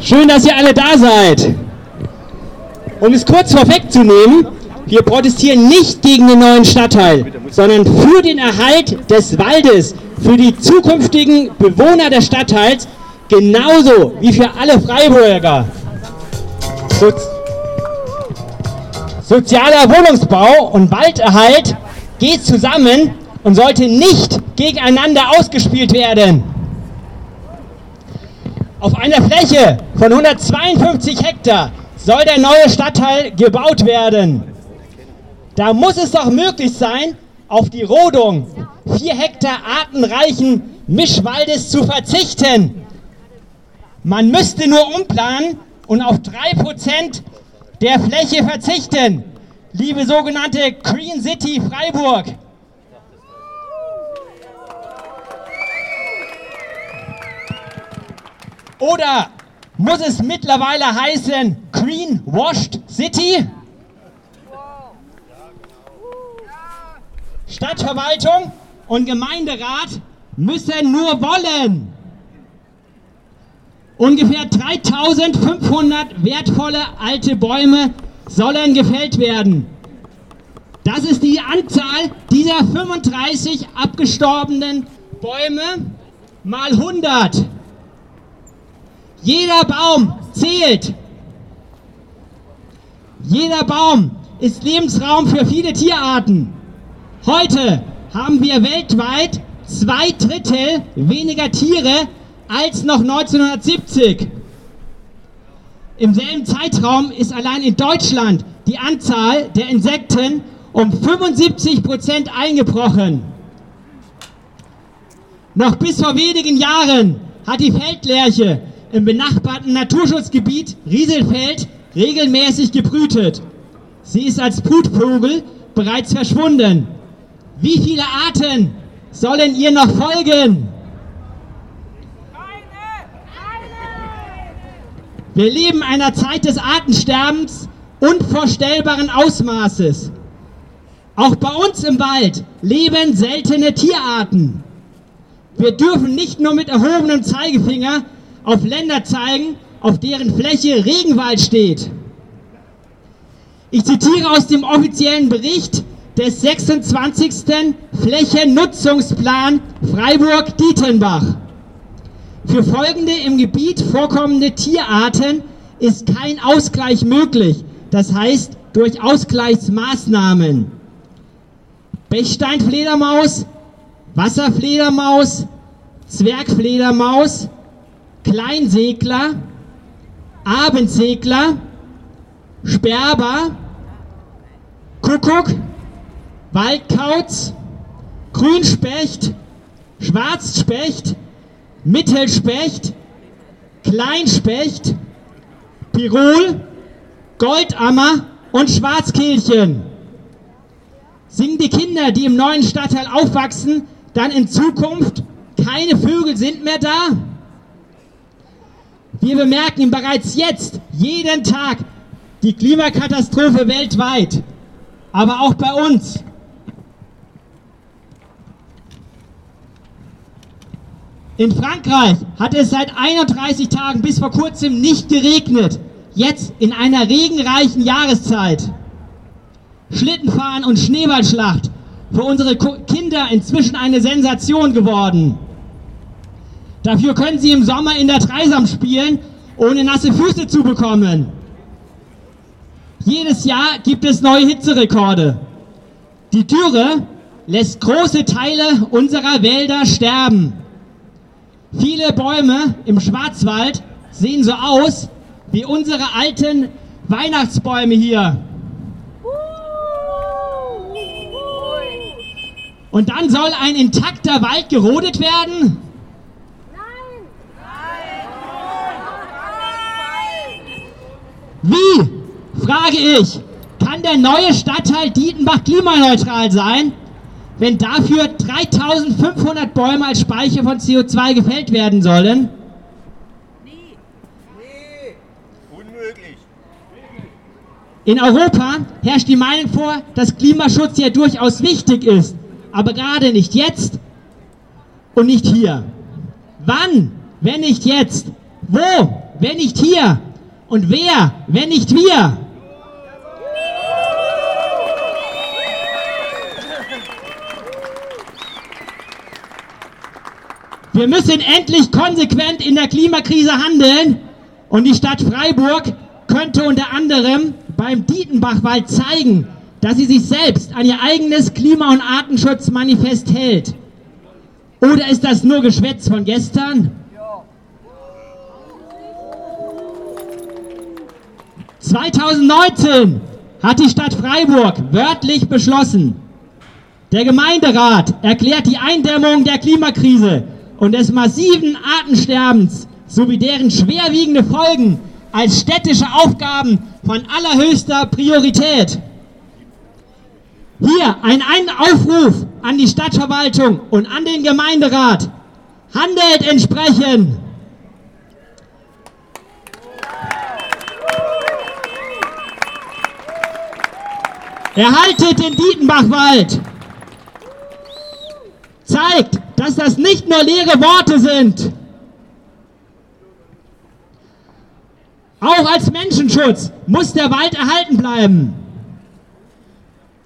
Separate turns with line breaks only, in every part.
Schön, dass ihr alle da seid. Um es kurz vorwegzunehmen, wir protestieren nicht gegen den neuen Stadtteil, sondern für den Erhalt des Waldes, für die zukünftigen Bewohner des Stadtteils, genauso wie für alle Freiburger. So Sozialer Wohnungsbau und Walderhalt geht zusammen und sollte nicht gegeneinander ausgespielt werden. Auf einer Fläche von 152 Hektar soll der neue Stadtteil gebaut werden. Da muss es doch möglich sein, auf die Rodung vier Hektar artenreichen Mischwaldes zu verzichten. Man müsste nur umplanen und auf drei Prozent der Fläche verzichten. Liebe sogenannte Green City Freiburg. Oder muss es mittlerweile heißen Green Washed City? Stadtverwaltung und Gemeinderat müssen nur wollen. Ungefähr 3500 wertvolle alte Bäume sollen gefällt werden. Das ist die Anzahl dieser 35 abgestorbenen Bäume mal 100. Jeder Baum zählt. Jeder Baum ist Lebensraum für viele Tierarten. Heute haben wir weltweit zwei Drittel weniger Tiere als noch 1970. Im selben Zeitraum ist allein in Deutschland die Anzahl der Insekten um 75 Prozent eingebrochen. Noch bis vor wenigen Jahren hat die Feldlerche im benachbarten Naturschutzgebiet Rieselfeld regelmäßig gebrütet. Sie ist als Brutvogel bereits verschwunden. Wie viele Arten sollen ihr noch folgen? Wir leben in einer Zeit des Artensterbens unvorstellbaren Ausmaßes. Auch bei uns im Wald leben seltene Tierarten. Wir dürfen nicht nur mit erhobenem Zeigefinger auf Länder zeigen, auf deren Fläche Regenwald steht. Ich zitiere aus dem offiziellen Bericht des 26. Flächennutzungsplan Freiburg-Dietenbach. Für folgende im Gebiet vorkommende Tierarten ist kein Ausgleich möglich, das heißt durch Ausgleichsmaßnahmen. Bechsteinfledermaus, Wasserfledermaus, Zwergfledermaus, Kleinsegler, Abendsegler, Sperber, Kuckuck, Waldkauz, Grünspecht, Schwarzspecht, Mittelspecht, Kleinspecht, Pirol, Goldammer und Schwarzkehlchen. Singen die Kinder, die im neuen Stadtteil aufwachsen, dann in Zukunft, keine Vögel sind mehr da? Wir bemerken bereits jetzt, jeden Tag, die Klimakatastrophe weltweit, aber auch bei uns. In Frankreich hat es seit 31 Tagen bis vor kurzem nicht geregnet. Jetzt in einer regenreichen Jahreszeit. Schlittenfahren und Schneeballschlacht für unsere Kinder inzwischen eine Sensation geworden. Dafür können sie im Sommer in der Dreisam spielen, ohne nasse Füße zu bekommen. Jedes Jahr gibt es neue Hitzerekorde. Die Dürre lässt große Teile unserer Wälder sterben. Viele Bäume im Schwarzwald sehen so aus wie unsere alten Weihnachtsbäume hier. Und dann soll ein intakter Wald gerodet werden? Frage ich, kann der neue Stadtteil Dietenbach klimaneutral sein, wenn dafür 3500 Bäume als Speicher von CO2 gefällt werden sollen? Nie. Nee. Unmöglich. In Europa herrscht die Meinung vor, dass Klimaschutz ja durchaus wichtig ist, aber gerade nicht jetzt und nicht hier. Wann, wenn nicht jetzt? Wo wenn nicht hier? Und wer, wenn nicht wir? Wir müssen endlich konsequent in der Klimakrise handeln und die Stadt Freiburg könnte unter anderem beim Dietenbachwald zeigen, dass sie sich selbst an ihr eigenes Klima- und Artenschutzmanifest hält. Oder ist das nur Geschwätz von gestern? 2019 hat die Stadt Freiburg wörtlich beschlossen, der Gemeinderat erklärt die Eindämmung der Klimakrise und des massiven Artensterbens sowie deren schwerwiegende Folgen als städtische Aufgaben von allerhöchster Priorität. Hier ein, Aufruf an die Stadtverwaltung und an den Gemeinderat. Handelt entsprechend. Erhaltet den Dietenbachwald. Zeigt, dass das nicht nur leere Worte sind. Auch als Menschenschutz muss der Wald erhalten bleiben.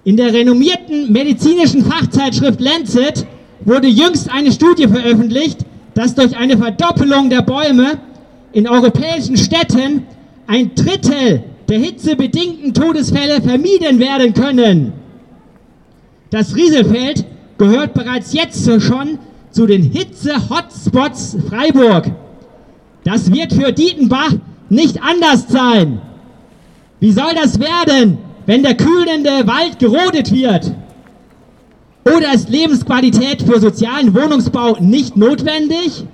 In der renommierten medizinischen Fachzeitschrift Lancet wurde jüngst eine Studie veröffentlicht, dass durch eine Verdoppelung der Bäume in europäischen Städten ein Drittel der hitzebedingten Todesfälle vermieden werden können. Das Rieselfeld gehört bereits jetzt schon zu den Hitze-Hotspots Freiburg. Das wird für Dietenbach nicht anders sein. Wie soll das werden, wenn der kühlende Wald gerodet wird? Oder ist Lebensqualität für sozialen Wohnungsbau nicht notwendig?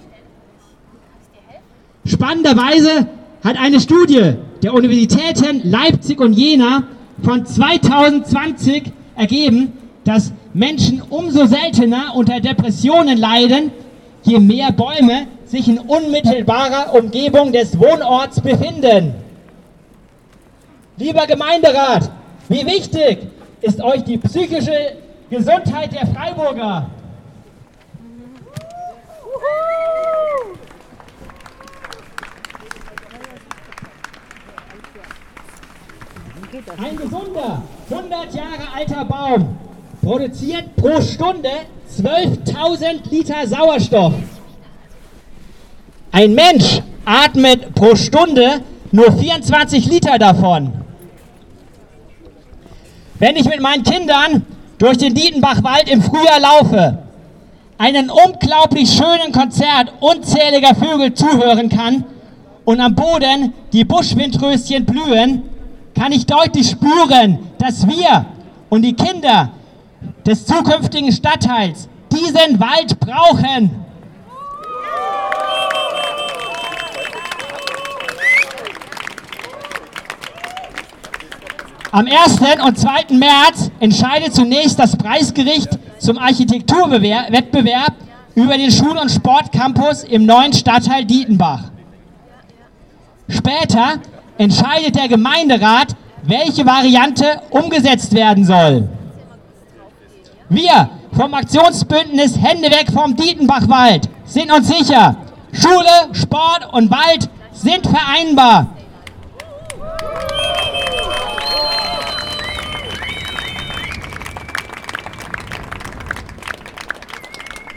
Spannenderweise hat eine Studie der Universitäten Leipzig und Jena von 2020 ergeben, dass Menschen umso seltener unter Depressionen leiden, je mehr Bäume sich in unmittelbarer Umgebung des Wohnorts befinden. Lieber Gemeinderat, wie wichtig ist euch die psychische Gesundheit der Freiburger? Ein gesunder, 100 Jahre alter Baum produziert pro Stunde 12.000 Liter Sauerstoff. Ein Mensch atmet pro Stunde nur 24 Liter davon. Wenn ich mit meinen Kindern durch den Dietenbachwald im Frühjahr laufe, einen unglaublich schönen Konzert unzähliger Vögel zuhören kann und am Boden die Buschwindröschen blühen, kann ich deutlich spüren, dass wir und die Kinder des zukünftigen Stadtteils diesen Wald brauchen. Am 1. und 2. März entscheidet zunächst das Preisgericht zum Architekturwettbewerb über den Schul- und Sportcampus im neuen Stadtteil Dietenbach. Später entscheidet der Gemeinderat, welche Variante umgesetzt werden soll. Wir vom Aktionsbündnis Hände weg vom Dietenbachwald sind uns sicher, Schule, Sport und Wald sind vereinbar.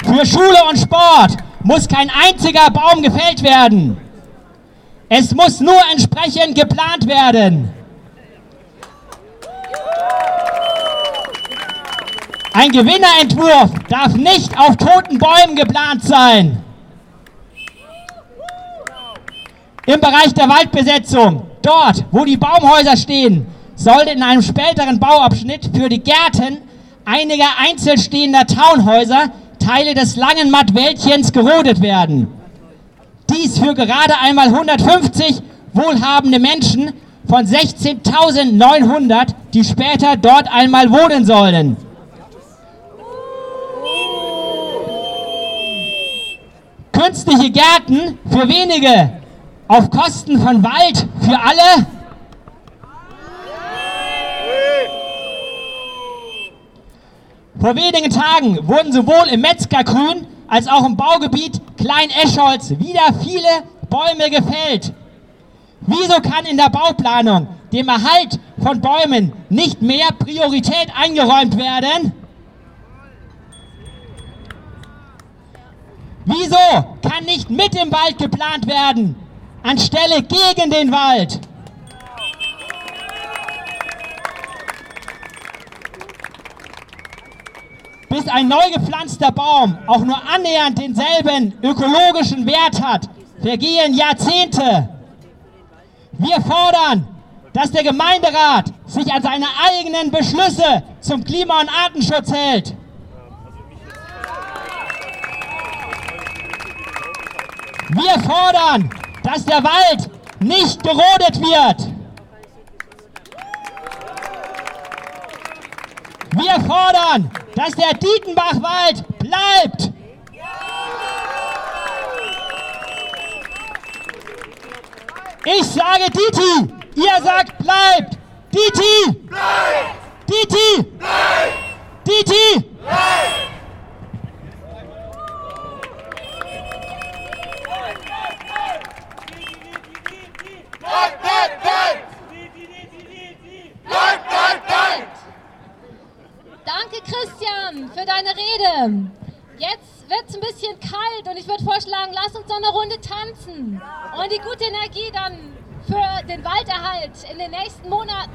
Für Schule und Sport muss kein einziger Baum gefällt werden. Es muss nur entsprechend geplant werden. Ein Gewinnerentwurf darf nicht auf toten Bäumen geplant sein. Im Bereich der Waldbesetzung, dort, wo die Baumhäuser stehen, soll in einem späteren Bauabschnitt für die Gärten einiger einzelstehender Townhäuser Teile des langen Mattwäldchens gerodet werden. Dies für gerade einmal 150 wohlhabende Menschen von 16.900, die später dort einmal wohnen sollen. Künstliche Gärten für wenige, auf Kosten von Wald für alle. Vor wenigen Tagen wurden sowohl im Metzgergrün als auch im Baugebiet Klein-Escholz wieder viele Bäume gefällt. Wieso kann in der Bauplanung dem Erhalt von Bäumen nicht mehr Priorität eingeräumt werden? Wieso kann nicht mit dem Wald geplant werden, anstelle gegen den Wald? Bis ein neu gepflanzter Baum auch nur annähernd denselben ökologischen Wert hat, vergehen Jahrzehnte. Wir fordern, dass der Gemeinderat sich an seine eigenen Beschlüsse zum Klima- und Artenschutz hält. Wir fordern, dass der Wald nicht gerodet wird. Wir fordern, dass der Dietenbachwald bleibt. Ich sage Diti, ihr sagt bleibt. Diti! Bleibt! Diti! Bleibt! Diti!
Runde tanzen und die gute Energie dann für den Walderhalt in den nächsten Monaten